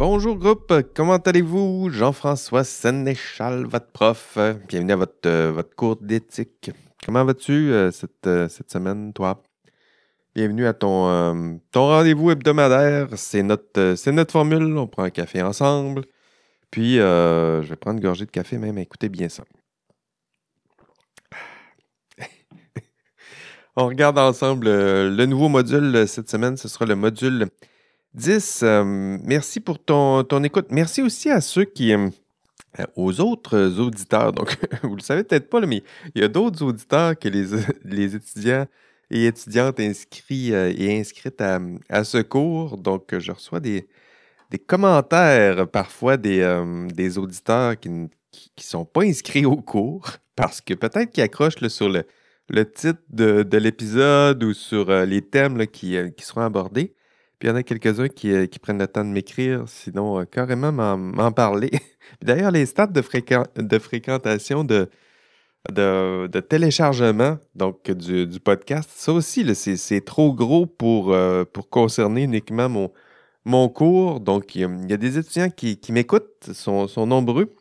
Bonjour groupe, comment allez-vous? Jean-François Sénéchal, votre prof. Bienvenue à votre, euh, votre cours d'éthique. Comment vas-tu euh, cette, euh, cette semaine, toi? Bienvenue à ton, ton rendez-vous hebdomadaire. C'est notre, c'est notre formule. On prend un café ensemble. Puis, je vais prendre une gorgée de café même. Écoutez bien ça. On regarde ensemble le nouveau module cette semaine. Ce sera le module 10. Euh, merci pour ton, ton écoute. Merci aussi à ceux qui... euh, aux autres auditeurs. Donc, vous le savez peut-être pas, mais il y a d'autres auditeurs que les, les étudiants et étudiantes inscrits euh, et inscrites à, à ce cours. Donc, je reçois des, des commentaires parfois des, des auditeurs qui ne sont pas inscrits au cours parce que peut-être qu'ils accrochent sur le, le titre de, de l'épisode ou sur les thèmes qui, qui seront abordés. Puis il y en a quelques-uns qui, euh, qui prennent le temps de m'écrire, sinon euh, carrément m'en parler. D'ailleurs, les stats de, de fréquentation de, de, téléchargement donc du, podcast, ça aussi, c'est trop gros pour, euh, pour concerner uniquement mon, mon cours. Donc, il y, y a des étudiants qui, qui m'écoutent, sont, sont nombreux,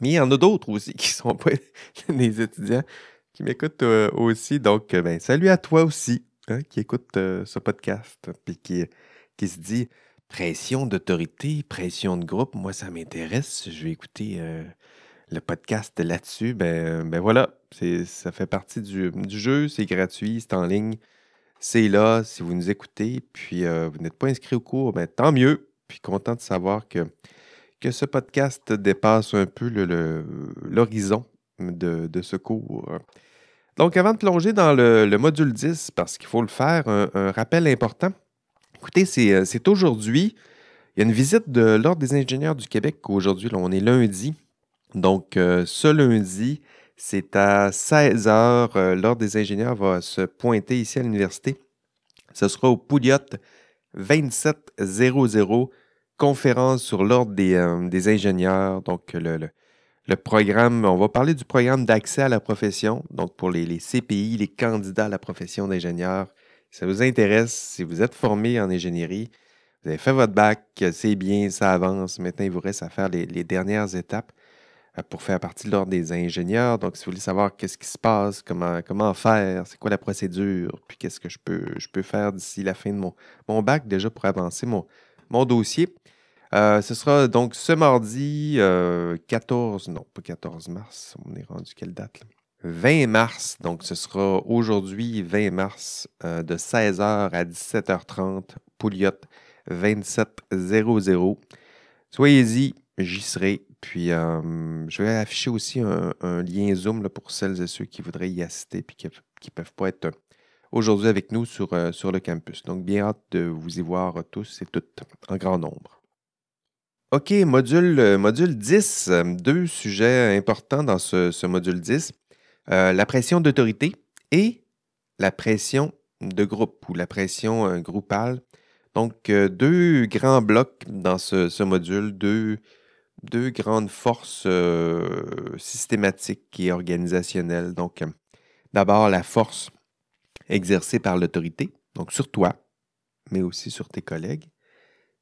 mais il y en a d'autres aussi qui sont pas des étudiants qui m'écoutent aussi. Donc, ben, salut à toi aussi hein, qui écoute ce podcast puis qui, qui se dit pression d'autorité, pression de groupe, moi ça m'intéresse, je vais écouter euh, le podcast là-dessus. Ben, ben voilà, ça fait partie du, jeu, c'est gratuit, c'est en ligne, c'est là. Si vous nous écoutez, puis euh, vous n'êtes pas inscrit au cours, ben, tant mieux. Puis content de savoir que, que ce podcast dépasse un peu l'horizon de, ce cours. Donc, avant de plonger dans le, le module 10, parce qu'il faut le faire, un rappel important. Écoutez, c'est euh, c'est aujourd'hui, il y a une visite de l'Ordre des ingénieurs du Québec aujourd'hui. on est lundi. Donc, euh, ce lundi, c'est à 16 h. L'Ordre des ingénieurs va se pointer ici à l'université. Ce sera au Pouliot 2700, conférence sur l'Ordre des, euh, ingénieurs. Donc, le, programme, on va parler du programme d'accès à la profession, donc pour les CPI, les candidats à la profession d'ingénieur. Si ça vous intéresse, si vous êtes formé en ingénierie, vous avez fait votre bac, c'est bien, ça avance. Maintenant, il vous reste à faire les, dernières étapes euh, pour faire partie de l'ordre des ingénieurs. Donc, si vous voulez savoir qu'est-ce qui se passe, comment, comment faire, c'est quoi la procédure, puis qu'est-ce que je peux, je peux faire d'ici la fin de mon, bac déjà pour avancer mon, mon dossier. Euh, ce sera donc ce mardi euh, 14, non, pas 14 mars, on est rendu quelle date là? 20 mars, donc ce sera aujourd'hui 20 mars euh, de 16h à 17h30, Pouliot 2700. Soyez-y, j'y serai. Puis euh, je vais afficher aussi un, lien Zoom pour celles et ceux qui voudraient y assister et qui ne peuvent pas être aujourd'hui avec nous sur, euh, sur le campus. Donc bien hâte de vous y voir tous et toutes en grand nombre. OK, module, euh, module 10, euh, deux sujets importants dans ce module 10. Euh, la pression d'autorité et la pression de groupe ou la pression euh, groupale. Donc, euh, deux grands blocs dans ce, module, deux, deux grandes forces systématiques et organisationnelles. Donc, d'abord, la force exercée par l'autorité, donc sur toi, mais aussi sur tes collègues.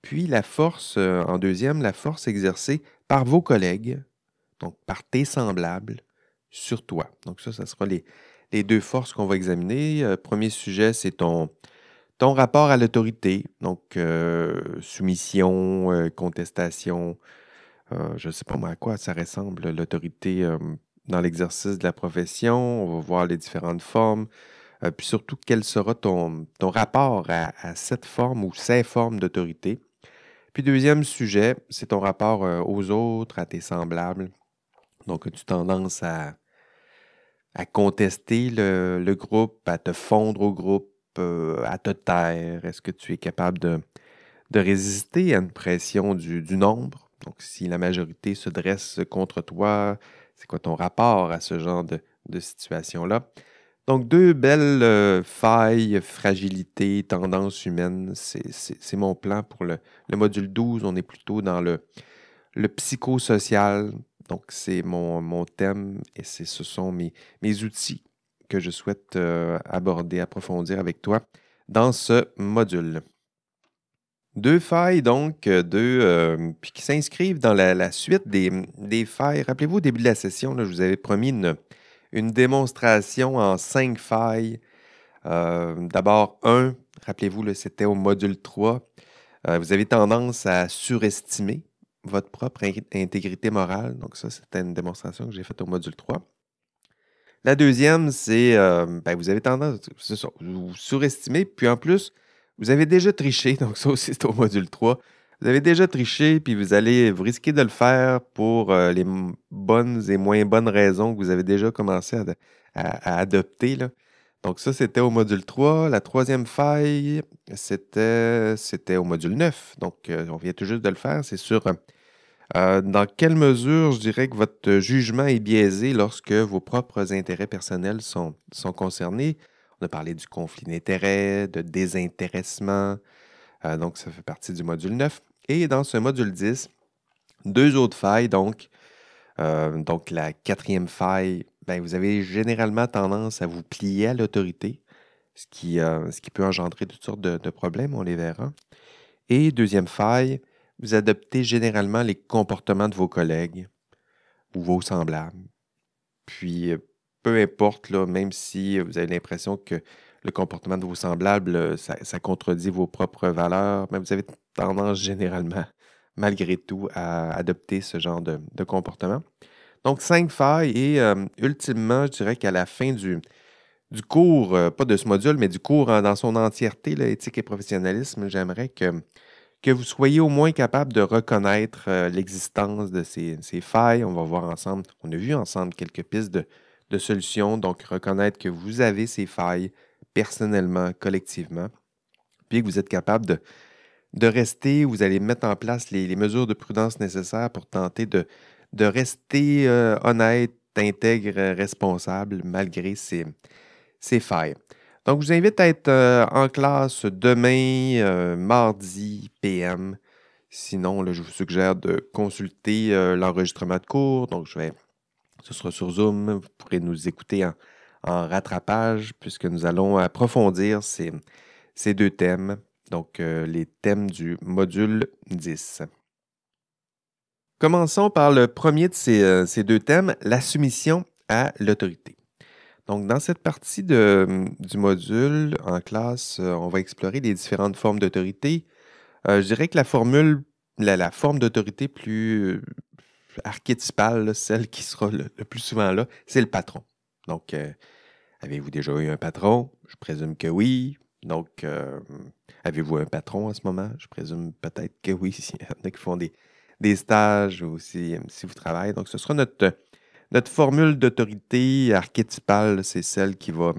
Puis la force, en deuxième, la force exercée par vos collègues, donc par tes semblables, sur toi. Donc ça, ça sera les, deux forces qu'on va examiner. Euh, premier sujet, c'est ton, rapport à l'autorité, donc euh, soumission, euh, contestation, je ne sais pas moi à quoi ça ressemble l'autorité dans l'exercice de la profession. On va voir les différentes formes. Puis surtout, quel sera ton, ton rapport à, à cette forme ou ces formes d'autorité. Puis deuxième sujet, c'est ton rapport aux autres, à tes semblables. Donc, as-tu tendance à, à contester le, groupe, à te fondre au groupe, euh, à te taire? Est-ce que tu es capable de, de résister à une pression du, du nombre? Donc, si la majorité se dresse contre toi, c'est quoi ton rapport à ce genre de, de situation-là? Donc, deux belles euh, failles, humaines. C'est c'est- c'est mon plan pour le, le module 12. On est plutôt dans le, le psychosocial. Donc, c'est mon, mon thème et ce sont mes, mes outils que je souhaite euh, aborder, approfondir avec toi dans ce module. Deux failles, donc, euh, deux, euh, puis qui s'inscrivent dans la, suite des, des failles. Rappelez-vous, au début de la session, je vous avais promis une, une démonstration en cinq failles. D'abord, un, rappelez-vous, c'était au module 3. vous avez tendance à surestimer votre propre intégrité morale. Donc, ça, c'était une démonstration que j'ai faite au module 3. La deuxième, c'est ben, vous avez tendance, à vous surestimer, puis en plus, vous avez déjà triché, donc ça aussi c'est au module 3. Vous avez déjà triché, puis vous allez vous risquer de le faire pour euh, les bonnes et moins bonnes raisons que vous avez déjà commencé à, adopter. Là. Donc ça, c'était au module 3. La troisième faille, c'était, c'était au module 9. Donc euh, on vient tout juste de le faire. C'est sur euh, dans quelle mesure je dirais que votre jugement est biaisé lorsque vos propres intérêts personnels sont, sont concernés? On a parlé du conflit d'intérêts, de désintéressement. Euh, donc, ça fait partie du module 9. Et dans ce module 10, deux autres failles. Donc, euh, donc la quatrième faille, ben, vous avez généralement tendance à vous plier à l'autorité, ce qui, ce qui peut engendrer toutes sortes de, problèmes, on les verra. Et deuxième faille, vous adoptez généralement les comportements de vos collègues ou vos semblables. Puis, peu importe, là, même si vous avez l'impression que le comportement de vos semblables, euh, ça, contredit vos propres valeurs, mais vous avez tendance généralement, malgré tout, à adopter ce genre de, comportement. Donc, cinq failles et euh, ultimement, je dirais qu'à la fin du, cours, euh, pas de ce module, mais du cours dans son entièreté, l'éthique et professionnalisme, j'aimerais que, que vous soyez au moins capable de reconnaître l'existence de ces, ces, failles. On va voir ensemble, on a vu ensemble quelques pistes de, de solutions, donc reconnaître que vous avez ces failles personnellement, collectivement, puis que vous êtes capable de, de rester, vous allez mettre en place les, mesures de prudence nécessaires pour tenter de, de rester euh, honnête, intègre, responsable malgré ces, ces, failles. Donc, je vous invite à être euh, en classe demain, euh, mardi, PM. Sinon, je vous suggère de consulter l'enregistrement de cours. Donc, je vais ce sera sur Zoom. Vous pourrez nous écouter en, rattrapage puisque nous allons approfondir ces, deux thèmes, donc euh, les thèmes du module 10. Commençons par le premier de euh, ces, deux thèmes, la soumission à l'autorité. Donc, dans cette partie du module en classe, euh, on va explorer les différentes formes d'autorité. je dirais que la formule, la forme d'autorité plus archétypale, celle qui sera le, plus souvent là, c'est le patron. Donc, euh, avez-vous déjà eu un patron? Je présume que oui. Donc, euh, avez-vous un patron en ce moment? Je présume peut-être que oui, s'il y en a qui font des, stages ou si, vous travaillez. Donc, ce sera notre, notre formule d'autorité archétypale, c'est celle qui va,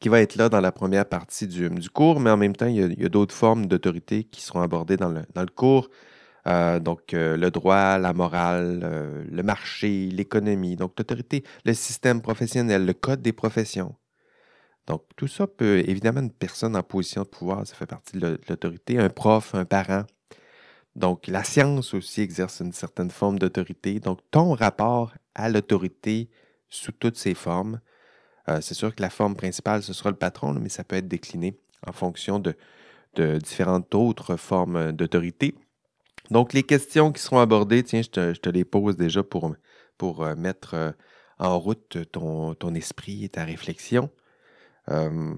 qui va être là dans la première partie du, cours, mais en même temps, il y a, d'autres formes d'autorité qui seront abordées dans le, dans le cours. Euh, donc, euh, le droit, la morale, euh, le marché, l'économie, donc l'autorité, le système professionnel, le code des professions. Donc, tout ça peut, évidemment, une personne en position de pouvoir, ça fait partie de l'autorité, un prof, un parent. Donc, la science aussi exerce une certaine forme d'autorité. Donc, ton rapport à l'autorité sous toutes ses formes, c'est sûr que la forme principale, ce sera le patron, mais ça peut être décliné en fonction de différentes autres formes d'autorité. Donc, les questions qui seront abordées, tiens, je te, les pose déjà pour, euh, mettre euh, en route ton, esprit et ta réflexion. Euh,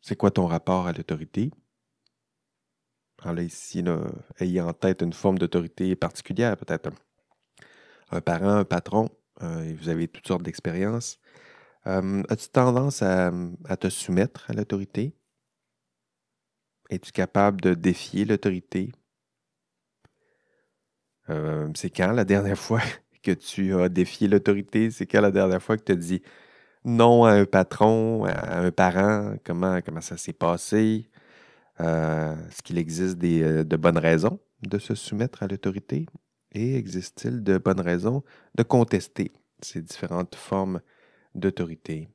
c'est quoi ton rapport à l'autorité? Alors là, ici, ayez en tête une forme d'autorité particulière, peut-être un, parent, un patron, vous avez toutes sortes d'expériences. As-tu tendance à, te soumettre à l'autorité? Es-tu capable de défier l'autorité? Euh, c'est quand la dernière fois que tu as défié l'autorité? C'est quand la dernière fois que tu as dit non à un patron, à un parent? Comment ça s'est passé? Euh, est-ce qu'il existe euh, de bonnes raisons de se soumettre à l'autorité? Et existe-t-il de bonnes raisons de contester ces différentes formes d'autorité?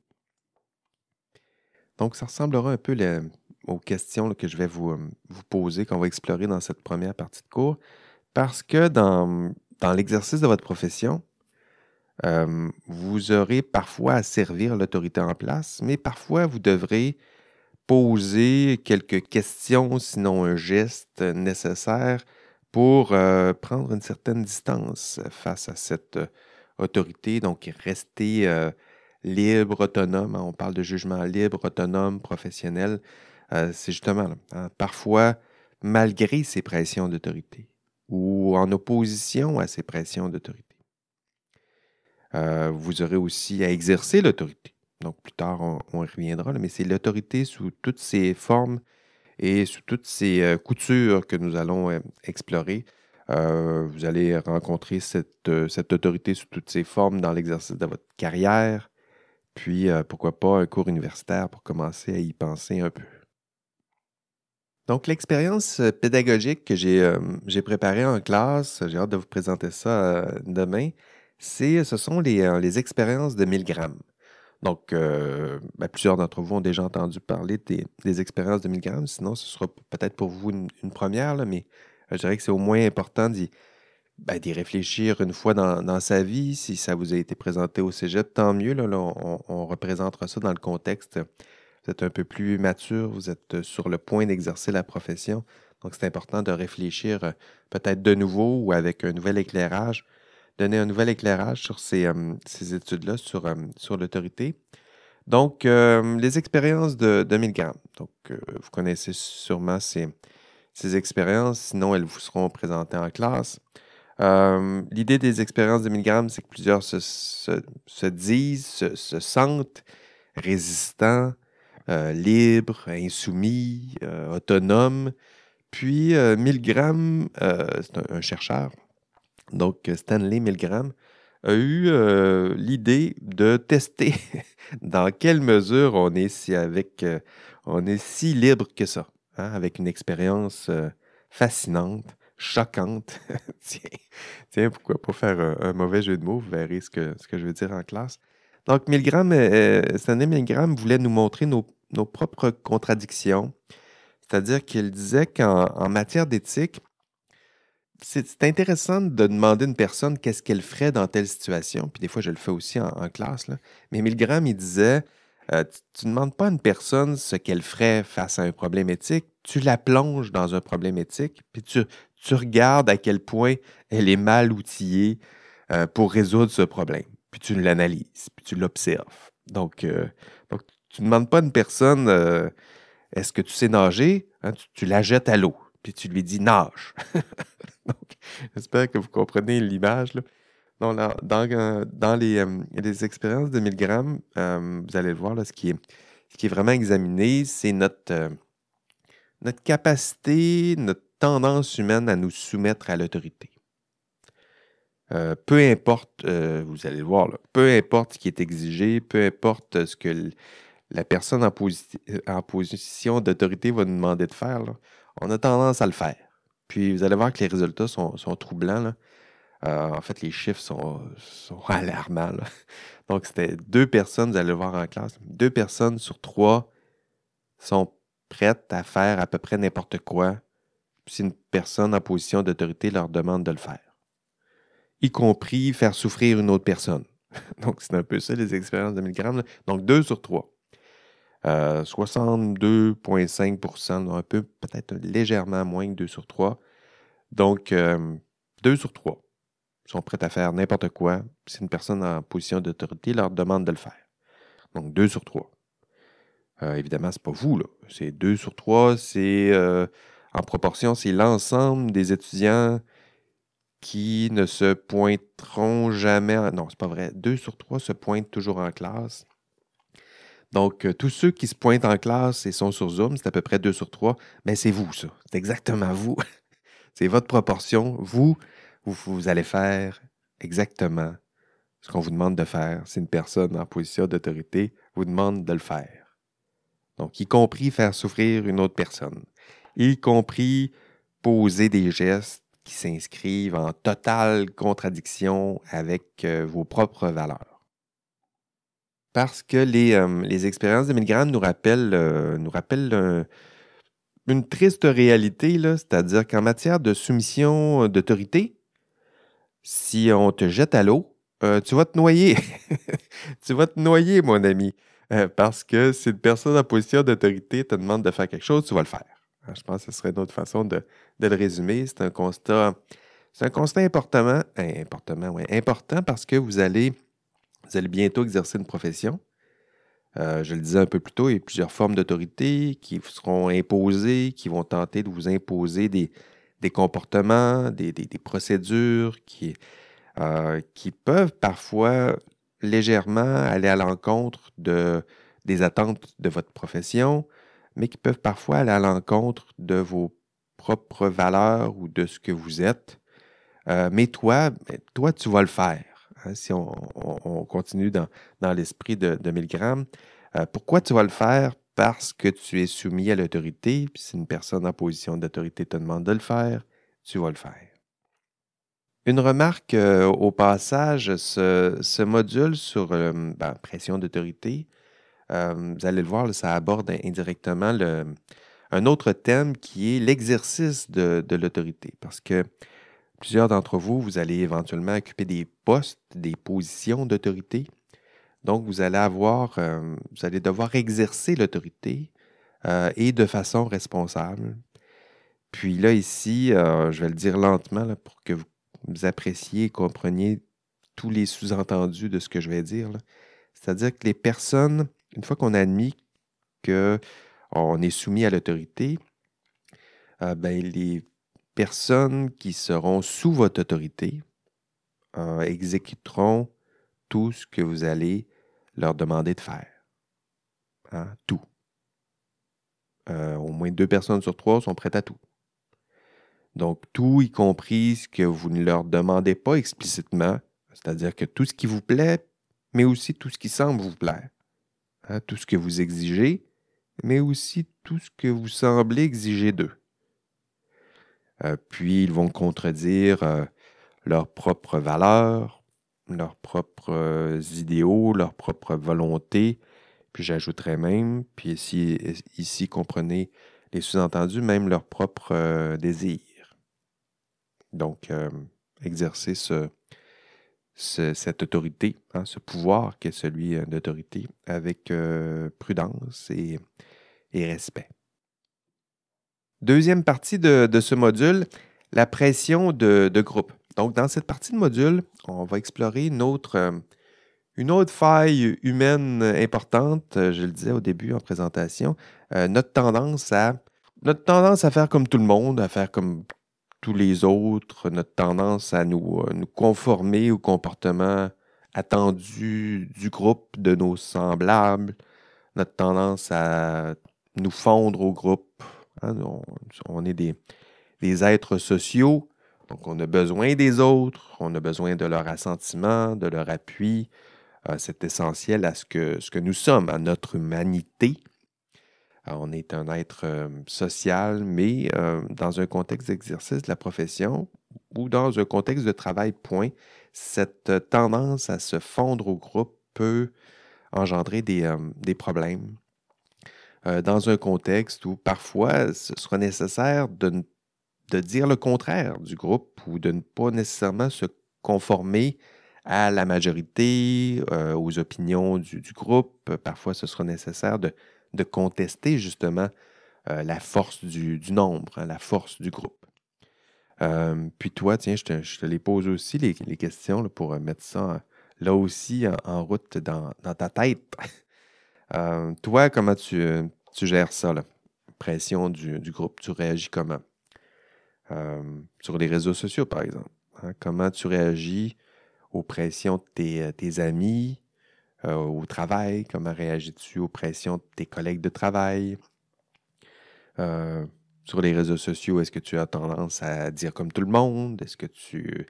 Donc, ça ressemblera un peu aux questions que je vais vous, vous poser, qu'on va explorer dans cette première partie de cours. Parce que dans, l'exercice de votre profession, euh, vous aurez parfois à servir l'autorité en place, mais parfois vous devrez poser quelques questions, sinon un geste nécessaire pour euh, prendre une certaine distance face à cette euh, autorité, donc rester euh, libre, autonome. On parle de jugement libre, autonome, professionnel. C'est justement, hein, parfois, malgré ces pressions d'autorité ou en opposition à ces pressions d'autorité. vous aurez aussi à exercer l'autorité. Donc, plus tard, on, y reviendra, mais c'est l'autorité sous toutes ses formes et sous toutes ces euh, coutures que nous allons euh, explorer. Euh, vous allez rencontrer cette, autorité sous toutes ses formes dans l'exercice de votre carrière, puis pourquoi pas un cours universitaire pour commencer à y penser un peu. Donc, l'expérience pédagogique que j'ai préparée en classe, j'ai hâte de vous présenter ça demain, ce sont les, les expériences de Milgram. Donc, euh, ben, plusieurs d'entre vous ont déjà entendu parler des, expériences de Milgram. Sinon, ce sera peut-être pour vous une, première, mais je dirais que c'est au moins important d'y ben, réfléchir une fois dans, sa vie. Si ça vous a été présenté au cégep, tant mieux. Là, on, représentera ça dans le contexte. Vous êtes un peu plus mature, vous êtes sur le point d'exercer la profession. Donc, c'est important de réfléchir euh, peut-être de nouveau ou avec un nouvel éclairage donner un nouvel éclairage sur ces, euh, études-là, sur, euh, sur l'autorité. Donc, euh, les expériences de, de Milgram. Donc, vous connaissez sûrement ces, ces, expériences, sinon elles vous seront présentées en classe. L'idée des expériences de Milgram, c'est que plusieurs se, se, disent, se, sentent résistants, libres, insoumis, autonomes. Puis, Milgram, c'est un, chercheur, donc Stanley Milgram, a eu euh, l'idée de tester dans quelle mesure on est si, avec, euh, libre que ça, hein, avec une expérience euh, fascinante, choquante. tiens, pourquoi pas faire un, mauvais jeu de mots, vous verrez ce que, ce que je veux dire en classe. Donc, Milgram, Stanley Milgram voulait nous montrer nos propres contradictions, c'est-à-dire qu'il disait qu'en matière d'éthique, c'est intéressant de demander à une personne qu'est-ce qu'elle ferait dans telle situation. Puis des fois, je le fais aussi en, classe. Mais Milgram, il disait euh, Tu ne demandes pas à une personne ce qu'elle ferait face à un problème éthique, tu la plonges dans un problème éthique, puis tu, regardes à quel point elle est mal outillée euh, pour résoudre ce problème. Puis tu l'analyses, puis tu l'observes. Donc, euh, tu ne demandes pas à une personne Est-ce que tu sais nager hein, tu la jettes à l'eau puis tu lui dis nage. Donc, j'espère que vous comprenez l'image. dans, euh, euh, les, expériences de Milgram, euh, vous allez le voir, là, ce, qui est, ce qui est vraiment examiné, c'est notre, capacité, notre tendance humaine à nous soumettre à l'autorité. peu importe, vous allez le voir, peu importe ce qui est exigé, peu importe ce que la personne en, en position d'autorité va nous demander de faire, on a tendance à le faire. Puis vous allez voir que les résultats sont, troublants. Euh, en fait, les chiffres sont, alarmants. Donc, c'était deux personnes, vous allez le voir en classe, deux personnes sur trois sont prêtes à faire à peu près n'importe quoi si une personne en position d'autorité leur demande de le faire. Y compris faire souffrir une autre personne. Donc, c'est un peu ça les expériences de Milgram. Donc, deux sur trois. 62,5% euh, un peu, peut-être légèrement moins que 2 sur 3. Donc, 2 euh, sur 3 sont prêts à faire n'importe quoi si une personne en position d'autorité leur demande de le faire. Donc, 2 sur 3. Euh, évidemment, ce n'est pas vous, là. C'est 2 sur 3, c'est en proportion, c'est l'ensemble des étudiants qui ne se pointeront jamais. En... Non, c'est pas vrai. 2 sur 3 se pointent toujours en classe. Donc, euh, tous ceux qui se pointent en classe et sont sur Zoom, c'est à peu près 2 sur 3, mais c'est vous, ça. C'est exactement vous. c'est votre proportion. Vous, vous, allez faire exactement ce qu'on vous demande de faire. Si une personne en position d'autorité vous demande de le faire. Donc, y compris faire souffrir une autre personne. Y compris poser des gestes qui s'inscrivent en totale contradiction avec euh, vos propres valeurs parce que les, euh, les expériences de Milgram nous rappellent, euh, nous rappellent une triste réalité, c'est-à-dire qu'en matière de soumission d'autorité, si on te jette à l'eau, euh, tu vas te noyer. tu vas te noyer, mon ami. Euh, parce que si une personne en position d'autorité te demande de faire quelque chose, tu vas le faire. Je pense que ce serait une autre façon de, le résumer. C'est un constat, c'est un constat important, important, important parce que vous allez, vous allez bientôt exercer une profession. Euh, je le disais un peu plus tôt, il y a plusieurs formes d'autorité qui vous seront imposées, qui vont tenter de vous imposer des, comportements, des, procédures qui, euh, qui peuvent parfois légèrement aller à l'encontre de, des attentes de votre profession, mais qui peuvent parfois aller à l'encontre de vos propres valeurs ou de ce que vous êtes. Euh, mais toi, ben, toi, tu vas le faire. Hein, si on, continue dans, l'esprit de, de Milgram, euh, pourquoi tu vas le faire? Parce que tu es soumis à l'autorité, puis si une personne en position d'autorité te demande de le faire, tu vas le faire. Une remarque euh, au passage, ce, module sur la ben, pression d'autorité, vous allez le voir, ça aborde indirectement le, un autre thème qui est l'exercice de, l'autorité. Parce que plusieurs d'entre vous, vous allez éventuellement occuper des postes, des positions d'autorité. Donc, vous allez avoir, euh, vous allez devoir exercer l'autorité euh, et de façon responsable. Puis là, ici, euh, je vais le dire lentement pour que vous, appréciez et compreniez tous les sous-entendus de ce que je vais dire. C'est-à-dire que les personnes, une fois qu'on a admis que on est soumis à l'autorité, ben, les personnes qui seront sous votre autorité exécuteront tout ce que vous allez leur demander de faire. Hein, tout. Euh, au moins deux personnes sur trois sont prêtes à tout. Donc, tout, y compris ce que vous ne leur demandez pas explicitement, c'est-à-dire que tout ce qui vous plaît, mais aussi tout ce qui semble vous plaire. Hein, tout ce que vous exigez, mais aussi tout ce que vous semblez exiger d'eux. Euh, puis ils vont contredire euh, leurs propres valeurs, leurs propres euh, idéaux, leurs propres volontés. Puis j'ajouterais même, puis ici, ici comprenez les sous-entendus, même leurs propres désirs. Donc, exercer ce, cette autorité, hein, ce pouvoir qui est celui d'autorité, avec prudence et respect. Deuxième partie de, ce module, la pression de, groupe. Donc, dans cette partie de module, on va explorer une autre, euh, une autre faille humaine importante, je le disais au début en présentation, euh, notre, tendance à, notre tendance à faire comme tout le monde, à faire comme tous les autres, notre tendance à nous, euh, nous conformer au comportement attendu du groupe, de nos semblables, notre tendance à nous fondre au groupe. Hein, on, est des, êtres sociaux, donc on a besoin des autres, on a besoin de leur assentiment, de leur appui. Euh, c'est essentiel à ce que, nous sommes, à notre humanité. on est un être euh, social, mais euh, dans un contexte d'exercice de la profession ou dans un contexte de travail, point, cette tendance à se fondre au groupe peut engendrer des problèmes, euh, dans un contexte où parfois ce sera nécessaire de, de, dire le contraire du groupe ou de ne pas nécessairement se conformer à la majorité, euh, aux opinions du, groupe. Parfois, ce sera nécessaire de, de contester justement euh, la force du, du nombre, hein, la force du groupe. puis toi, tiens, je te, je te, les pose aussi, les, les questions, pour mettre ça là aussi en, route dans, dans, ta tête. Euh, toi, comment tu, tu, gères ça, la pression du, groupe? Tu réagis comment? Euh, sur les réseaux sociaux, par exemple. Hein? Comment tu réagis aux pressions de tes, euh, amis, au travail? Comment réagis-tu aux pressions de tes collègues de travail? sur les réseaux sociaux, est-ce que tu as tendance à dire comme tout le monde? Est-ce que tu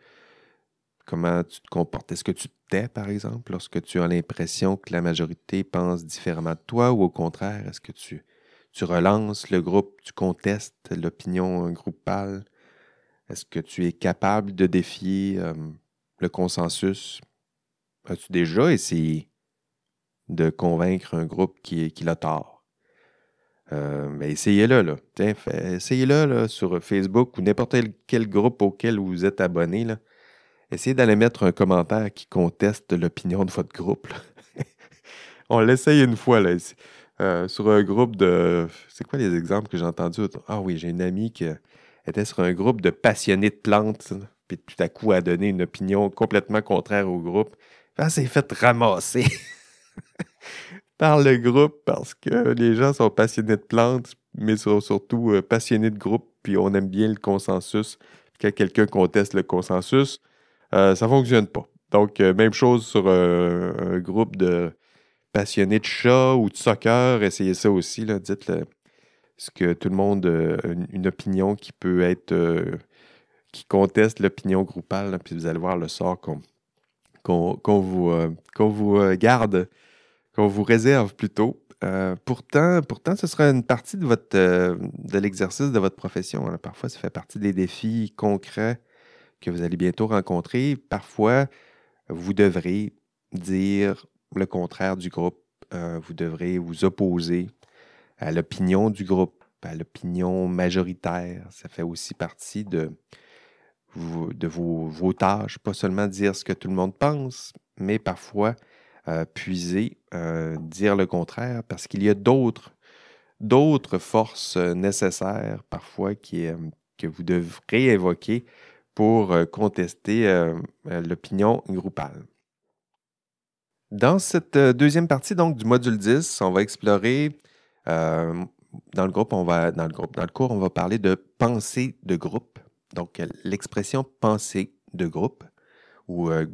Comment tu te comportes? Est-ce que tu te tais, par exemple, lorsque tu as l'impression que la majorité pense différemment de toi ou au contraire, est-ce que tu, tu relances le groupe, tu contestes l'opinion groupale? Est-ce que tu es capable de défier euh, le consensus? As-tu déjà essayé de convaincre un groupe qui, l'a tort? Euh, ben, essayez-le, essayez-le sur Facebook ou n'importe quel groupe auquel vous êtes abonné. Là essayez d'aller mettre un commentaire qui conteste l'opinion de votre groupe. on l'essaye une fois, là. Euh, sur un groupe de. C'est quoi les exemples que j'ai entendus? Ah oui, j'ai une amie qui était sur un groupe de passionnés de plantes, puis tout à coup a donné une opinion complètement contraire au groupe. Elle s'est fait ramasser par le groupe parce que les gens sont passionnés de plantes, mais sont surtout euh, passionnés de groupe, puis on aime bien le consensus. Quand quelqu'un conteste le consensus, euh, ça ne fonctionne pas. Donc, même chose sur un groupe de passionné de chat ou de soccer, essayez ça aussi. Dites ce que tout le monde, euh, une, opinion qui peut être, euh, qui conteste l'opinion groupale, puis vous allez voir le sort qu'on vous, euh, vous garde, qu'on vous réserve plutôt. pourtant, pourtant, ce sera une partie de, votre, de l'exercice de votre profession. Hein. Parfois, ça fait partie des défis concrets que vous allez bientôt rencontrer. Parfois, vous devrez dire le contraire du groupe. Euh, vous devrez vous opposer à l'opinion du groupe, à l'opinion majoritaire. Ça fait aussi partie de, vos, tâches, pas seulement dire ce que tout le monde pense, mais parfois euh, puiser, euh, dire le contraire, parce qu'il y a d'autres, d'autres forces nécessaires parfois qui, que vous devrez évoquer pour contester l'opinion groupale. Dans cette euh, deuxième partie donc du module 10, on va explorer euh, dans le groupe, on va dans le groupe, dans le cours, on va parler de pensée de groupe. Donc l'expression pensée de groupe ou euh,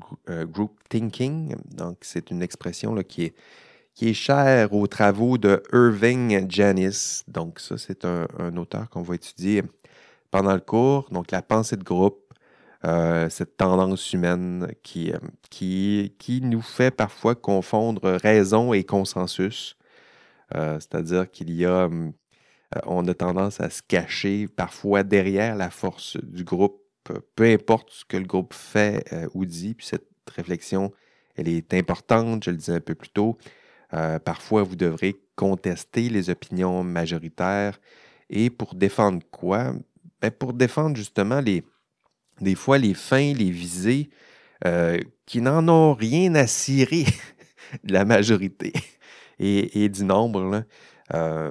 group thinking. Donc c'est une expression qui est qui est chère aux travaux de Irving Janis. Donc ça c'est un auteur qu'on va étudier pendant le cours. Donc la pensée de groupe euh, cette tendance humaine qui, euh, qui, qui, nous fait parfois confondre raison et consensus. Euh, c'est-à-dire qu'il y a, on a tendance à se cacher parfois derrière la force du groupe, peu importe ce que le groupe fait ou dit. Puis cette réflexion, elle est importante, je le disais un peu plus tôt. parfois, vous devrez contester les opinions majoritaires. Et pour défendre quoi? Ben, pour défendre justement les, des fois les fins, les visées, euh, qui n'en ont rien à cirer de la majorité et, du nombre. Euh,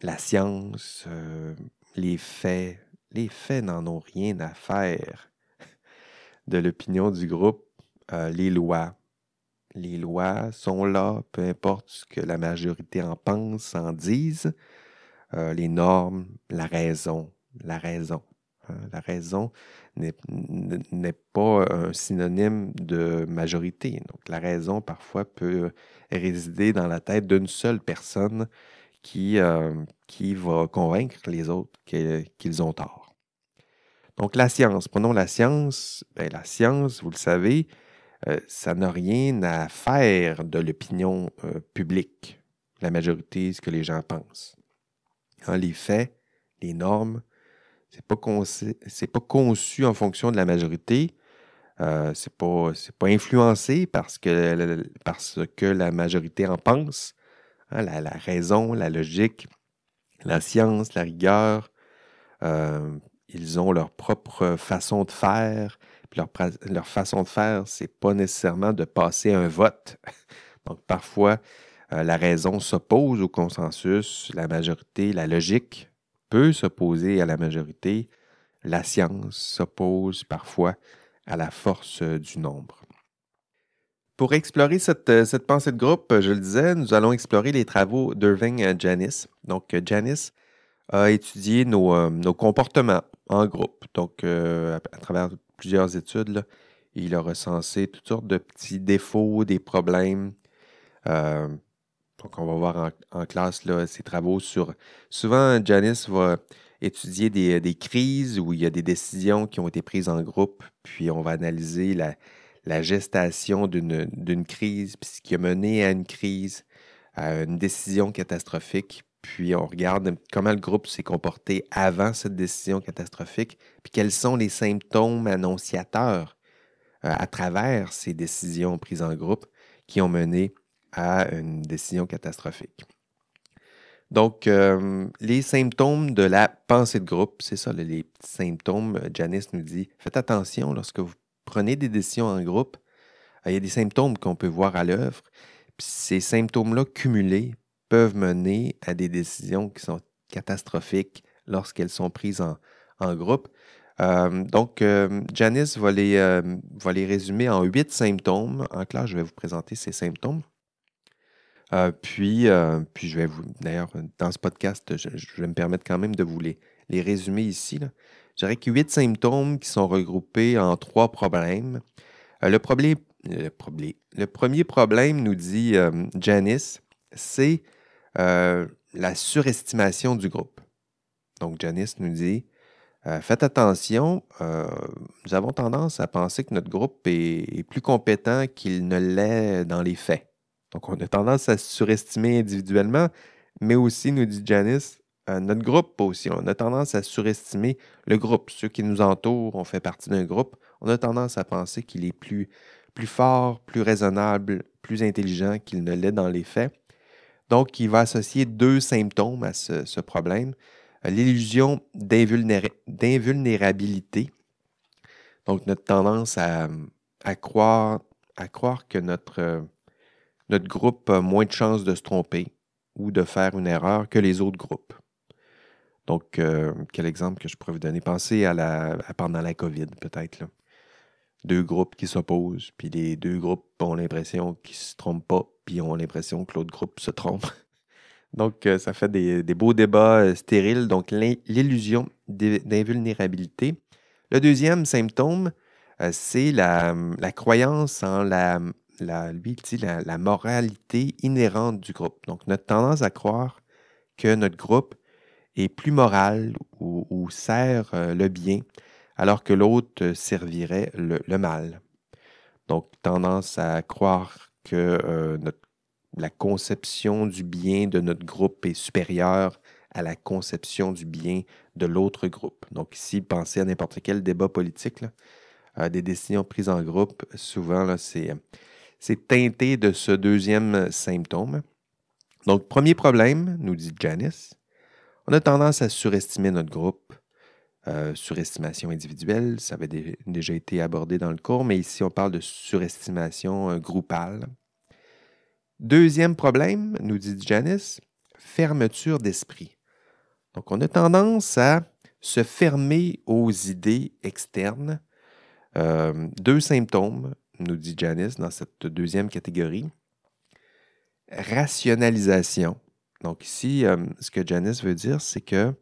la science, euh, les faits, les faits n'en ont rien à faire de l'opinion du groupe. les lois, les lois sont là, peu importe ce que la majorité en pense, en dise. les normes, la raison, la raison. Hein, la raison n'est pas un synonyme de majorité. Donc la raison parfois peut résider dans la tête d'une seule personne qui, euh, va convaincre les autres qu'ils ont tort. Donc la science, prenons la science. Ben, la science, vous le savez, euh, ça n'a rien à faire de l'opinion euh, publique, la majorité, ce que les gens pensent. Hein, les faits, les normes, c'est pas, pas conçu en fonction de la majorité. Euh, c'est pas, pas influencé parce que, parce que la majorité en pense. Hein, la, raison, la logique, la science, la rigueur, euh, ils ont leur propre façon de faire. leur, leur façon de faire, c'est pas nécessairement de passer un vote. Donc parfois, euh, la raison s'oppose au consensus, la majorité, la logique peut s'opposer à la majorité, la science s'oppose parfois à la force euh, du nombre. Pour explorer cette, euh, cette, pensée de groupe, je le disais, nous allons explorer les travaux d'Irving Janis. Donc, Janis a étudié nos, nos, comportements en groupe. Donc, à, travers plusieurs études, il a recensé toutes sortes de petits défauts, des problèmes, euh, donc, on va voir en, classe là, ses travaux sur. Souvent, Janice va étudier des, crises où il y a des décisions qui ont été prises en groupe, puis on va analyser la, gestation d'une crise, puis ce qui a mené à une crise, à une décision catastrophique, puis on regarde comment le groupe s'est comporté avant cette décision catastrophique, puis quels sont les symptômes annonciateurs euh, à travers ces décisions prises en groupe qui ont mené à une décision catastrophique. Donc, euh, les symptômes de la pensée de groupe, c'est ça, les symptômes. Janice nous dit, faites attention lorsque vous prenez des décisions en groupe. Euh, il y a des symptômes qu'on peut voir à l'œuvre. ces symptômes-là cumulés peuvent mener à des décisions qui sont catastrophiques lorsqu'elles sont prises en, groupe. Euh, donc, euh, Janice va les, euh, va les résumer en huit symptômes. En clair, je vais vous présenter ces symptômes. Puis, puis, je vais vous, d'ailleurs, dans ce podcast, je, vais me permettre quand même de vous les, les résumer ici. Là. Je dirais que huit symptômes qui sont regroupés en trois problèmes. le, problème le, problème, le premier problème, nous dit Janice, c'est la surestimation du groupe. Donc, Janice nous dit euh, Faites attention, euh, nous avons tendance à penser que notre groupe est, plus compétent qu'il ne l'est dans les faits. Donc, on a tendance à surestimer individuellement, mais aussi, nous dit Janice, euh, notre groupe aussi. On a tendance à surestimer le groupe. Ceux qui nous entourent, on fait partie d'un groupe. On a tendance à penser qu'il est plus, fort, plus raisonnable, plus intelligent qu'il ne l'est dans les faits. Donc, il va associer deux symptômes à ce, problème. Euh, l'illusion d'invulnérabilité, donc notre tendance à, croire, à croire que notre, notre groupe a moins de chances de se tromper ou de faire une erreur que les autres groupes. Donc, euh, quel exemple que je pourrais vous donner? Pensez à, la, pendant la COVID, peut-être deux groupes qui s'opposent, puis les deux groupes ont l'impression qu'ils ne se trompent pas, puis ont l'impression que l'autre groupe se trompe. Donc, euh, ça fait des, beaux débats euh, stériles. Donc, l'illusion d'invulnérabilité. Le deuxième symptôme, c'est la, croyance en la, lui, la, la, moralité inhérente du groupe. Donc, notre tendance à croire que notre groupe est plus moral ou sert le bien alors que l'autre servirait le, mal. Donc, tendance à croire que euh, la conception du bien de notre groupe est supérieure à la conception du bien de l'autre groupe. Donc, ici, pensez à n'importe quel débat politique, euh, des décisions prises en groupe, souvent, c'est teinté de ce deuxième symptôme. Donc, premier problème, nous dit Janice, on a tendance à surestimer notre groupe euh, surestimation individuelle, ça avait déjà été abordé dans le cours, mais ici on parle de surestimation euh, groupale. Deuxième problème, nous dit Janice, fermeture d'esprit. Donc on a tendance à se fermer aux idées externes. Euh, deux symptômes, nous dit Janice, dans cette deuxième catégorie. Rationalisation. Donc ici, ce que Janice veut dire, c'est que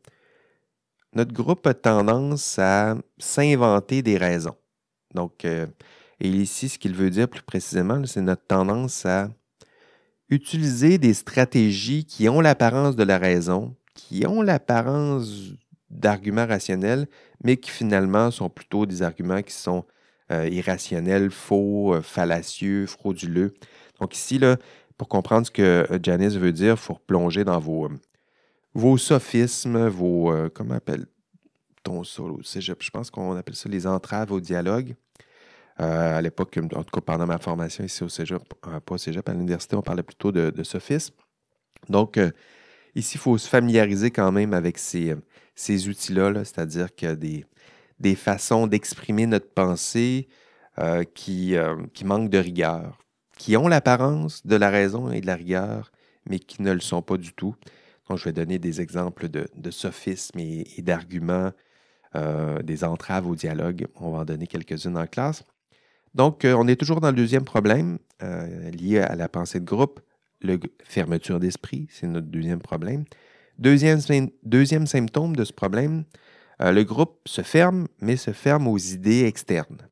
notre groupe a tendance à s'inventer des raisons. Donc, euh, et ici, ce qu'il veut dire plus précisément, c'est notre tendance à utiliser des stratégies qui ont l'apparence de la raison, qui ont l'apparence d'arguments rationnels, mais qui finalement sont plutôt des arguments qui sont euh, irrationnels, faux, euh, fallacieux, frauduleux. Donc ici, pour comprendre ce que Janice veut dire, il faut plonger dans vos, sophismes, vos. Euh, comment appelle-t-on ça au Je pense qu'on appelle ça les entraves au dialogue. Euh, à l'époque, en tout cas pendant ma formation ici au cégep, euh, pas au cégep, à l'université, on parlait plutôt de, sophisme. Donc, ici, il faut se familiariser quand même avec ces, ces outils-là, -là, c'est à dire a des, des façons d'exprimer notre pensée qui, qui manquent de rigueur, qui ont l'apparence de la raison et de la rigueur, mais qui ne le sont pas du tout je vais donner des exemples de, sophismes et, d'arguments, euh, des entraves au dialogue. On va en donner quelques-unes en classe. Donc, euh, on est toujours dans le deuxième problème euh, lié à la pensée de groupe. Le fermeture d'esprit, c'est notre deuxième problème. Deuxième symptôme de ce problème, le groupe se ferme, mais se ferme aux idées externes.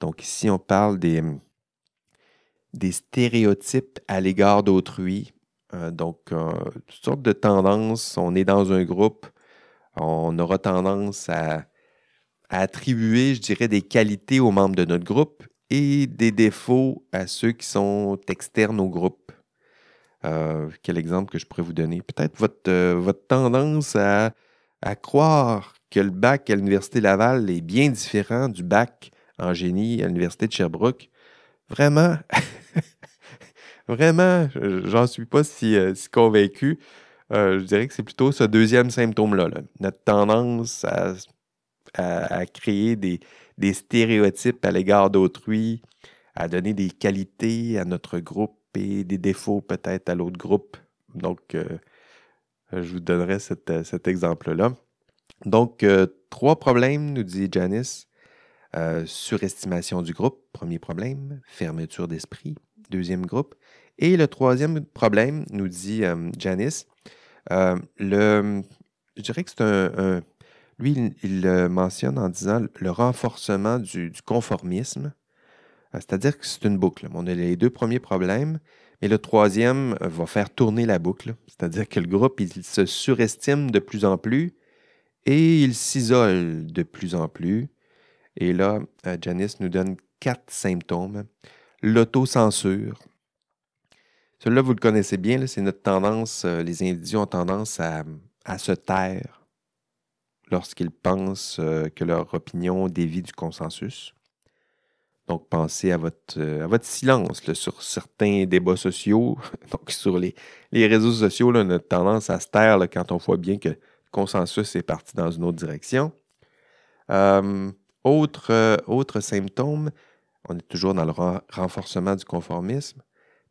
Donc ici, on parle des, stéréotypes à l'égard d'autrui, euh, donc, euh, toutes sortes de tendances. On est dans un groupe, on aura tendance à, attribuer, je dirais, des qualités aux membres de notre groupe et des défauts à ceux qui sont externes au groupe. Euh, quel exemple que je pourrais vous donner? Peut-être votre, tendance à croire que le bac à l'Université Laval est bien différent du bac en génie à l'Université de Sherbrooke. Vraiment, Vraiment, j'en suis pas si, euh, convaincu. Euh, je dirais que c'est plutôt ce deuxième symptôme-là, notre tendance à, créer des, stéréotypes à l'égard d'autrui, à donner des qualités à notre groupe et des défauts peut-être à l'autre groupe. Donc, je vous donnerai cet exemple-là. Donc, trois problèmes, nous dit Janice. surestimation du groupe, premier problème. Fermeture d'esprit, deuxième groupe. Et le troisième problème, nous dit Janice, le, je dirais que c'est un, Lui, il, le mentionne en disant le renforcement du, conformisme. Euh, c'est-à-dire que c'est une boucle. On a les deux premiers problèmes, mais le troisième euh, va faire tourner la boucle. C'est-à-dire que le groupe, il se surestime de plus en plus et il s'isole de plus en plus. Et là, euh, Janice nous donne quatre symptômes. L'autocensure. Celui-là, vous le connaissez bien, c'est notre tendance, les individus ont tendance à, se taire lorsqu'ils pensent euh, que leur opinion dévie du consensus. Donc, pensez à votre, euh, silence sur certains débats sociaux. Donc, sur les, réseaux sociaux, là, on a tendance à se taire quand on voit bien que consensus est parti dans une autre direction. Euh, autre, autre symptôme, on est toujours dans le renforcement du conformisme.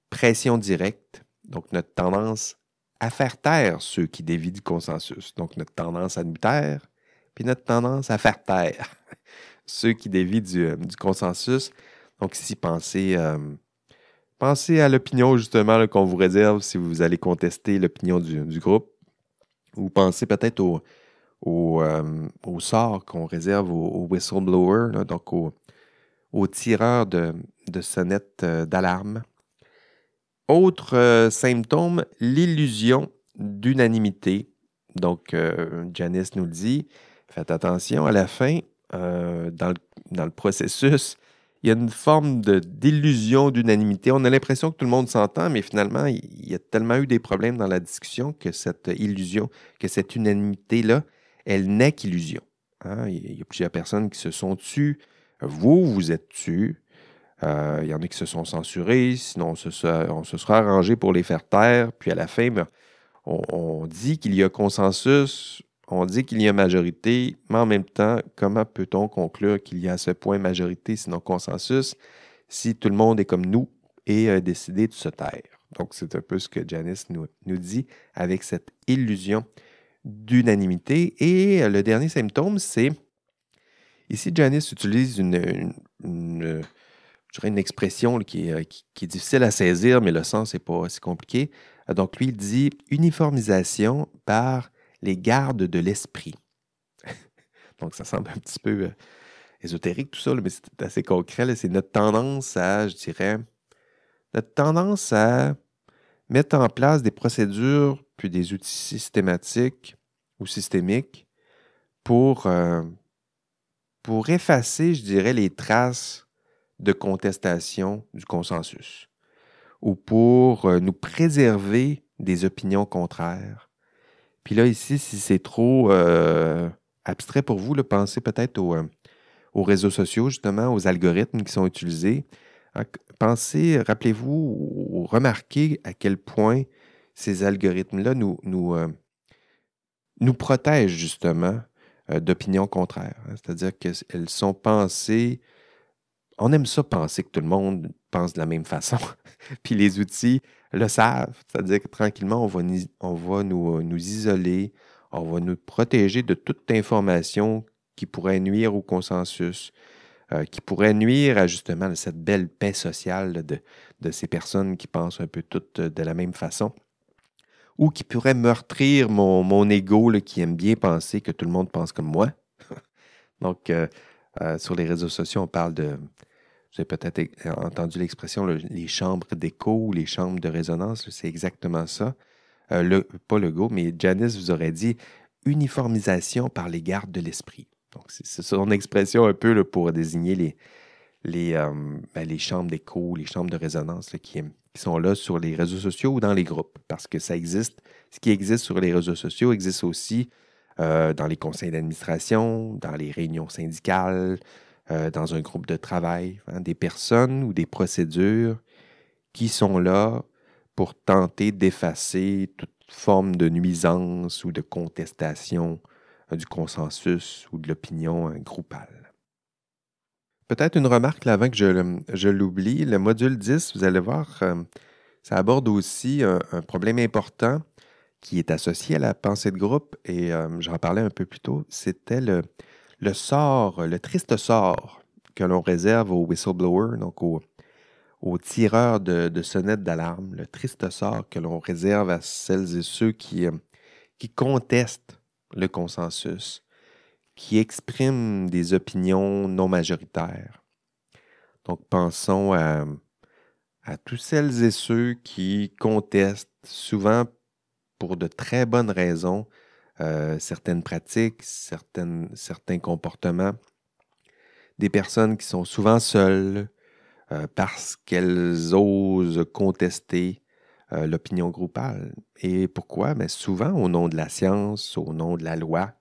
Pression directe. Donc, notre tendance à faire taire ceux qui dévient du consensus. Donc, notre tendance à nous taire, puis notre tendance à faire taire ceux qui dévient du, euh, consensus. Donc, ici, pensez, euh, pensez à l'opinion, justement, qu'on vous réserve si vous allez contester l'opinion du, groupe. Ou pensez peut-être au, au, euh, sort qu'on réserve aux, whistleblowers, donc aux, tireurs de, sonnettes d'alarme. Autre euh, symptôme, l'illusion d'unanimité. Donc, euh, Janice nous le dit, faites attention, à la fin, euh, dans, le, processus, il y a une forme d'illusion d'unanimité. On a l'impression que tout le monde s'entend, mais finalement, il y a tellement eu des problèmes dans la discussion que cette illusion, que cette unanimité-là, elle n'est qu'illusion. Hein. Il y a plusieurs personnes qui se sont tues. Vous, vous êtes tues. Euh, il y en a qui se sont censurés, sinon on se, sera arrangé pour les faire taire. Puis à la fin, ben, on, dit qu'il y a consensus, on dit qu'il y a majorité, mais en même temps, comment peut-on conclure qu'il y a à ce point majorité, sinon consensus, si tout le monde est comme nous et a décidé de se taire? Donc, c'est un peu ce que Janice nous, dit avec cette illusion d'unanimité. Et le dernier symptôme, c'est ici, Janice utilise une expression euh, qui est, difficile à saisir, mais le sens n'est pas si compliqué. Euh, donc, lui, il dit uniformisation par les gardes de l'esprit. Donc, ça semble un petit peu euh, ésotérique tout ça, mais c'est assez concret. C'est notre tendance à, je dirais, notre tendance à mettre en place des procédures puis des outils systématiques ou systémiques pour, pour effacer, je dirais, les traces de contestation du consensus ou pour euh, nous préserver des opinions contraires. Puis là, ici, si c'est trop euh, abstrait pour vous, pensez peut-être aux, euh, aux, réseaux sociaux, justement, aux algorithmes qui sont utilisés. Hein, pensez, rappelez-vous ou remarquez à quel point ces algorithmes-là nous, nous, nous protègent justement d'opinions contraires. Hein. C'est-à-dire qu'elles sont pensées on aime ça penser que tout le monde pense de la même façon. Puis les outils le savent. C'est-à-dire que tranquillement, on va, on va nous, nous, isoler, on va nous protéger de toute information qui pourrait nuire au consensus, euh, qui pourrait nuire à justement cette belle paix sociale de, ces personnes qui pensent un peu toutes de la même façon, ou qui pourrait meurtrir mon, mon ego qui aime bien penser que tout le monde pense comme moi. Donc, euh, euh, sur les réseaux sociaux, on parle de vous avez peut-être entendu l'expression les chambres d'écho ou les chambres de résonance. C'est exactement ça. Pas le go, mais Janice vous aurait dit uniformisation par les gardes de l'esprit. Donc, c'est son expression un peu pour désigner les, les, les chambres d'écho, les chambres de résonance qui, qui, sont là sur les réseaux sociaux ou dans les groupes. Parce que ça existe. Ce qui existe sur les réseaux sociaux existe aussi euh, dans les conseils d'administration, dans les réunions syndicales, euh, dans un groupe de travail, hein, des personnes ou des procédures qui sont là pour tenter d'effacer toute forme de nuisance ou de contestation euh, du consensus ou de l'opinion euh, groupale. Peut-être une remarque là, avant que je, je l'oublie. Le module 10, vous allez voir, Ça aborde aussi un, problème important qui est associé à la pensée de groupe, et euh, j'en parlais un peu plus tôt, c'était le, le sort, le triste sort que l'on réserve aux whistleblowers, donc aux, tireurs de, sonnettes d'alarme, le triste sort que l'on réserve à celles et ceux qui, euh, qui contestent le consensus, qui expriment des opinions non majoritaires. Donc pensons à tous celles et ceux qui contestent souvent pour de très bonnes raisons euh, certaines pratiques, certains comportements, des personnes qui sont souvent seules euh, parce qu'elles osent contester euh, l'opinion groupale. Et pourquoi? Mais souvent au nom de la science, au nom de la loi,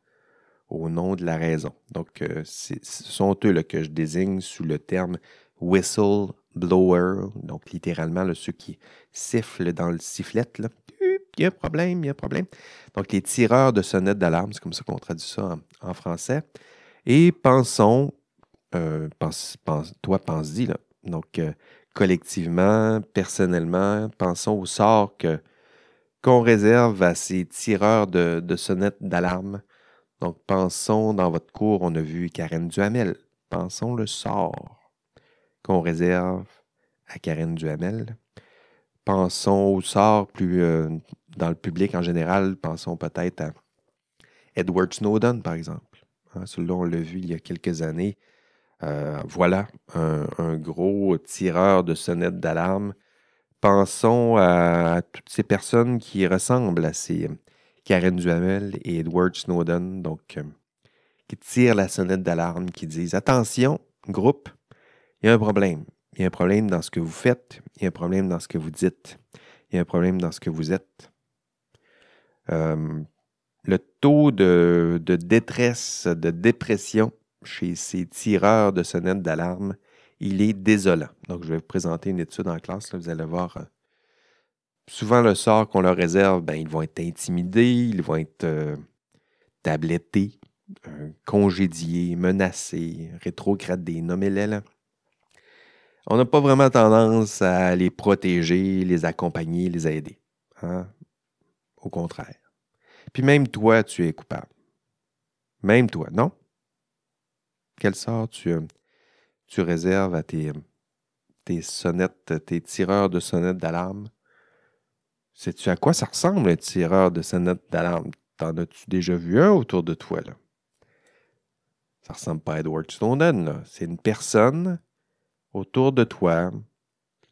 au nom de la raison. Donc, ce sont eux que je désigne sous le terme whistleblower, donc littéralement ceux qui sifflent dans le sifflet. Il y a un problème, il y a un problème. Donc, les tireurs de sonnettes d'alarme, c'est comme ça qu'on traduit ça en, français. Et pensons, euh, pense, toi, pense-y, là. Donc, euh, collectivement, personnellement, pensons au sort que, qu'on réserve à ces tireurs de, de sonnettes d'alarme. Donc, pensons, dans votre cours, on a vu Karen Duhamel. Pensons le sort qu'on réserve à Karen Duhamel. Pensons au sort plus euh, dans le public en général. Pensons peut-être à Edward Snowden, par exemple. Hein, celui-là, on l'a vu il y a quelques années. Euh, voilà, un, gros tireur de sonnettes d'alarme. Pensons à, toutes ces personnes qui ressemblent à ces Karen Duhamel et Edward Snowden, donc euh, qui tirent la sonnette d'alarme, qui disent Attention, groupe, il y a un problème. Il y a un problème dans ce que vous faites, il y a un problème dans ce que vous dites, il y a un problème dans ce que vous êtes. Euh, le taux de, détresse, de dépression chez ces tireurs de sonnettes d'alarme, il est désolant. Donc, je vais vous présenter une étude en classe. vous allez voir. Euh, souvent, le sort qu'on leur réserve, ben, ils vont être intimidés, ils vont être euh, tablettés, congédiés, menacés, rétrogradés, nommez-les là on n'a pas vraiment tendance à les protéger, les accompagner, les aider. Hein? Au contraire. Puis même toi, tu es coupable. Même toi, non? Quel sort tu, euh, réserves à tes, tes sonnettes, tes tireurs de sonnettes d'alarme? Sais-tu à quoi ça ressemble un tireur de sonnettes d'alarme? T'en as-tu déjà vu un autour de toi, là? Ça ressemble pas à Edward Snowden, là. C'est une personne autour de toi,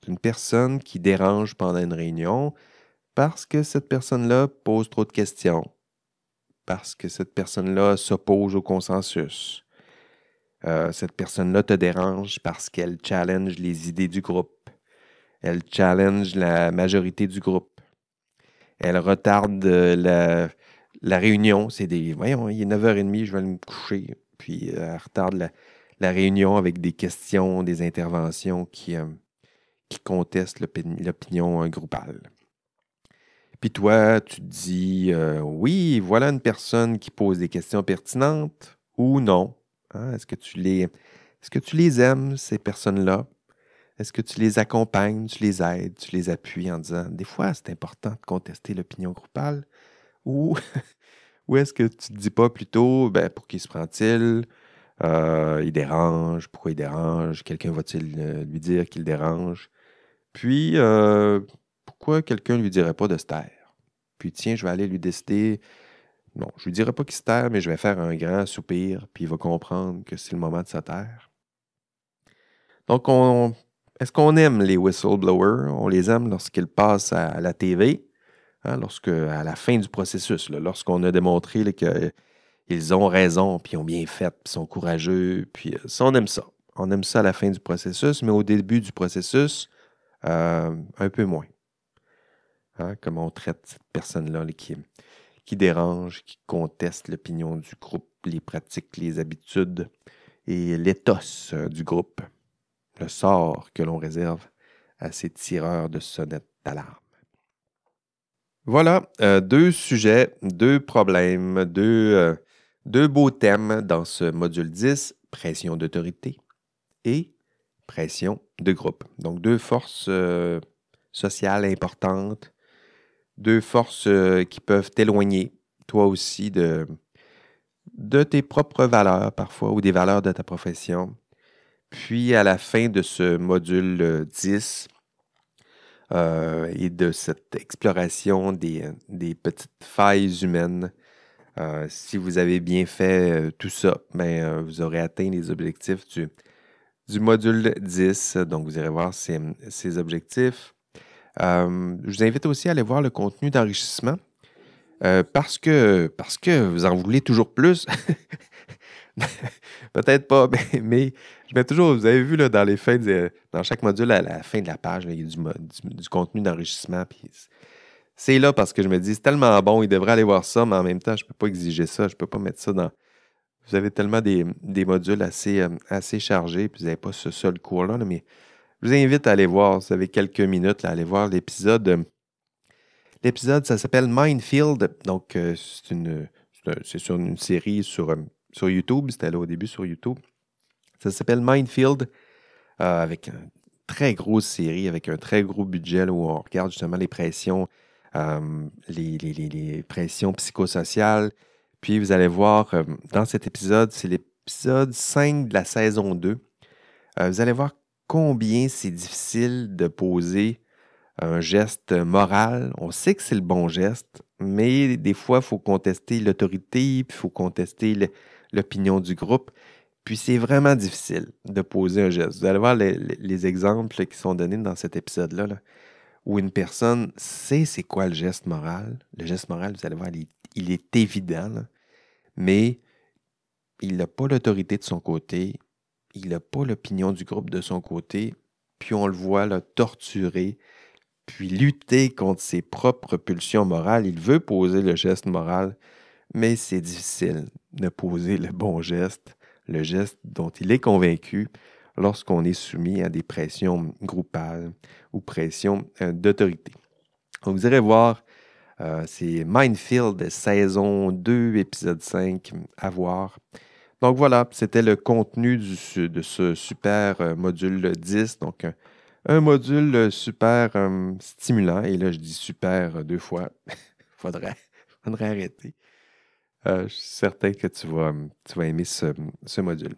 une personne qui dérange pendant une réunion parce que cette personne-là pose trop de questions, parce que cette personne-là s'oppose au consensus. Euh, cette personne-là te dérange parce qu'elle challenge les idées du groupe. Elle challenge la majorité du groupe. Elle retarde la, la réunion. C'est des. Voyons, il est 9h30, je vais me coucher. Puis euh, elle retarde la, réunion avec des questions, des interventions qui, euh, contestent l'opinion euh, groupale. Puis toi, tu te dis, euh, oui, voilà une personne qui pose des questions pertinentes ou non. Hein? Est-ce que, tu les, est-ce que tu les aimes, ces personnes-là? Est-ce que tu les accompagnes, tu les aides, tu les appuies en disant, des fois, c'est important de contester l'opinion groupale? Ou, est-ce que tu ne te dis pas plutôt, ben, pour qui se prend-il? Euh, il dérange, pourquoi il dérange, quelqu'un va-t-il euh, lui dire qu'il dérange? Puis, pourquoi quelqu'un ne lui dirait pas de se taire? Puis, tiens, je vais aller lui décider. Non, je lui dirai pas qu'il se taire, mais je vais faire un grand soupir, puis il va comprendre que c'est le moment de se taire. Donc, on, est-ce qu'on aime les whistleblowers? On les aime lorsqu'ils passent à, la TV, hein, lorsque, à la fin du processus, lorsqu'on a démontré que ils ont raison, puis ont bien fait, puis sont courageux, puis euh, ça, on aime ça. On aime ça à la fin du processus, mais au début du processus, euh, un peu moins. Hein, comment on traite cette personne-là qui, qui dérange, qui conteste l'opinion du groupe, les pratiques, les habitudes et l'éthos euh, du groupe, le sort que l'on réserve à ces tireurs de sonnettes d'alarme. Voilà, deux sujets, deux problèmes, deux, deux beaux thèmes dans ce module 10, pression d'autorité et pression de groupe. Donc deux forces euh, sociales importantes, deux forces qui peuvent t'éloigner, toi aussi, de, de tes propres valeurs parfois ou des valeurs de ta profession. Puis à la fin de ce module 10 euh, et de cette exploration des, petites failles humaines, euh, si vous avez bien fait euh, tout ça, ben, vous aurez atteint les objectifs du, du module 10. Donc vous irez voir ces, ces objectifs. Je vous invite aussi à aller voir le contenu d'enrichissement. parce, que, parce que vous en voulez toujours plus. Peut-être pas, mais, je mets toujours, vous avez vu là, dans les fins dans chaque module, à la fin de la page, il y a du, contenu d'enrichissement. c'est là parce que je me dis, c'est tellement bon, il devrait aller voir ça, mais en même temps, je ne peux pas exiger ça, je ne peux pas mettre ça dans. Vous avez tellement des, modules assez, euh, assez chargés, puis vous n'avez pas ce seul cours-là, mais je vous invite à aller voir, vous avez quelques minutes, à aller voir l'épisode. L'épisode, ça s'appelle Mindfield. Donc, euh, c'est une, c'est sur une série sur euh, sur YouTube. C'était là au début sur YouTube. Ça s'appelle Mindfield, euh, avec une très grosse série, avec un très gros budget où on regarde justement les pressions, euh, les, pressions psychosociales. Puis vous allez voir euh, dans cet épisode, c'est l'épisode 5 de la saison 2. vous allez voir combien c'est difficile de poser un geste moral. On sait que c'est le bon geste, mais des fois, il faut contester l'autorité, puis il faut contester l'opinion du groupe. Puis c'est vraiment difficile de poser un geste. Vous allez voir les, exemples qui sont donnés dans cet épisode-là, où une personne sait c'est quoi le geste moral. Le geste moral, vous allez voir, il, est évident, mais il n'a pas l'autorité de son côté, il n'a pas l'opinion du groupe de son côté, puis on le voit là, torturer, puis lutter contre ses propres pulsions morales. Il veut poser le geste moral, mais c'est difficile de poser le bon geste, le geste dont il est convaincu lorsqu'on est soumis à des pressions groupales ou pressions euh, d'autorité. Vous irez voir, euh, c'est Mindfield, saison 2, épisode 5, à voir. Donc voilà, c'était le contenu de ce super euh, module 10. Donc, un, module super stimulant. Et là, je dis super deux fois. faudrait, faudrait arrêter. Euh, je suis certain que tu vas, tu vas aimer ce, module.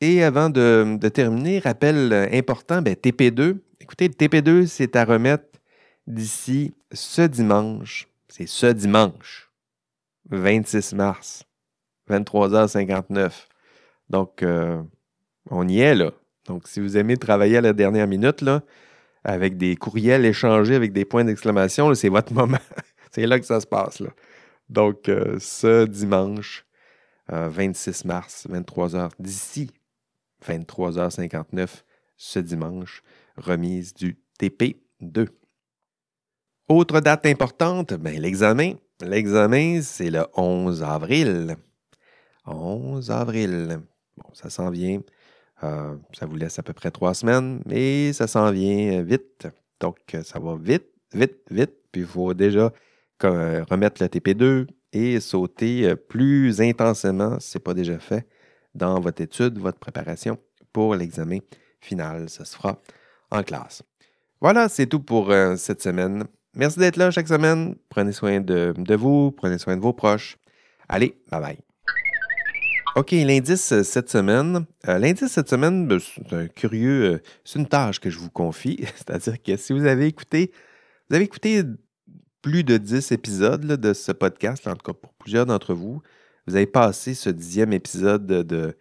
Et avant de, terminer, rappel euh, important, ben, TP2. Écoutez, le TP2, c'est à remettre d'ici ce dimanche. C'est ce dimanche, 26 mars, 23h59. Donc, euh, on y est là. Donc, si vous aimez travailler à la dernière minute, là, avec des courriels échangés avec des points d'exclamation, c'est votre moment. c'est là que ça se passe. Là. Donc, euh, ce dimanche 26 euh, mars, 23h, d'ici 23h59, ce dimanche, remise du TP2. Autre date importante, ben, l'examen. L'examen, c'est le 11 avril. 11 avril. Bon, ça s'en vient. Euh, ça vous laisse à peu près trois semaines, mais ça s'en vient vite. Donc, ça va vite, vite, vite. Puis, il faut déjà euh, remettre le TP2 et sauter euh, plus intensément, si ce n'est pas déjà fait, dans votre étude, votre préparation pour l'examen final. Ça se fera en classe. Voilà, c'est tout pour euh, cette semaine. Merci d'être là chaque semaine. Prenez soin de, vous, prenez soin de vos proches. Allez, bye bye. OK, l'indice cette semaine. l'indice cette semaine, c'est un curieux, c'est une tâche que je vous confie. C'est-à-dire que si vous avez écouté, vous avez écouté plus de 10 épisodes de ce podcast, en tout cas pour plusieurs d'entre vous. Vous avez passé ce dixième épisode de,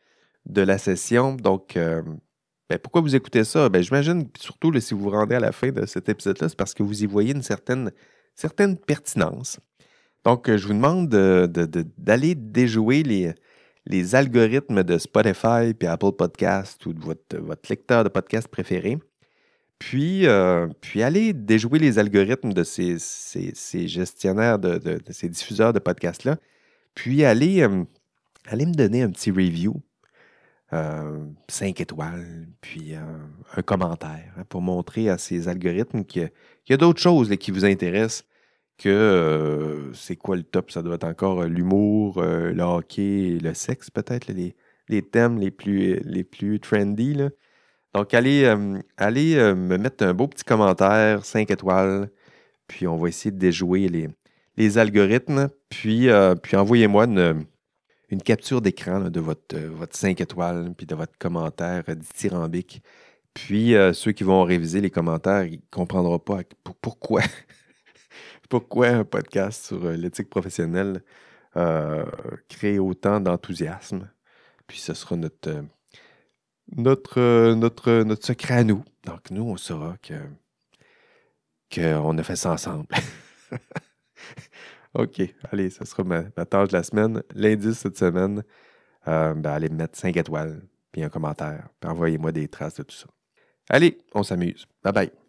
la session. Donc, euh, ben, pourquoi vous écoutez ça? Ben, J'imagine, surtout si vous vous rendez à la fin de cet épisode-là, c'est parce que vous y voyez une certaine, certaine pertinence. Donc, je vous demande d'aller déjouer les, les algorithmes de Spotify et Apple Podcast ou de votre, votre lecteur de podcast préféré puis, euh, puis aller déjouer les algorithmes de ces, gestionnaires, de, ces diffuseurs de podcasts-là. Puis aller, euh, me donner un petit review, euh, cinq étoiles, puis un commentaire hein, pour montrer à ces algorithmes qu'il y a, d'autres choses qui vous intéressent que c'est quoi le top? Ça doit être encore l'humour, le hockey, le sexe peut-être, les, thèmes les plus, les plus trendy. Là. Donc, allez, euh, allez euh, me mettre un beau petit commentaire, 5 étoiles, puis on va essayer de déjouer les, les algorithmes, puis, euh, puis envoyez-moi une, une capture d'écran de votre, votre 5 étoiles, puis de votre commentaire dithyrambique. Puis ceux qui vont réviser les commentaires, ils ne comprendront pas pourquoi. pourquoi un podcast sur l'éthique professionnelle crée autant d'enthousiasme? Puis ce sera notre, notre, notre, notre secret à nous. Donc, nous, on saura que qu'on a fait ça ensemble. OK, allez, ça sera ma, tâche de la semaine. L'indice cette semaine, euh, ben, allez me mettre 5 étoiles, puis un commentaire, puis envoyez-moi des traces de tout ça. Allez, on s'amuse. Bye bye.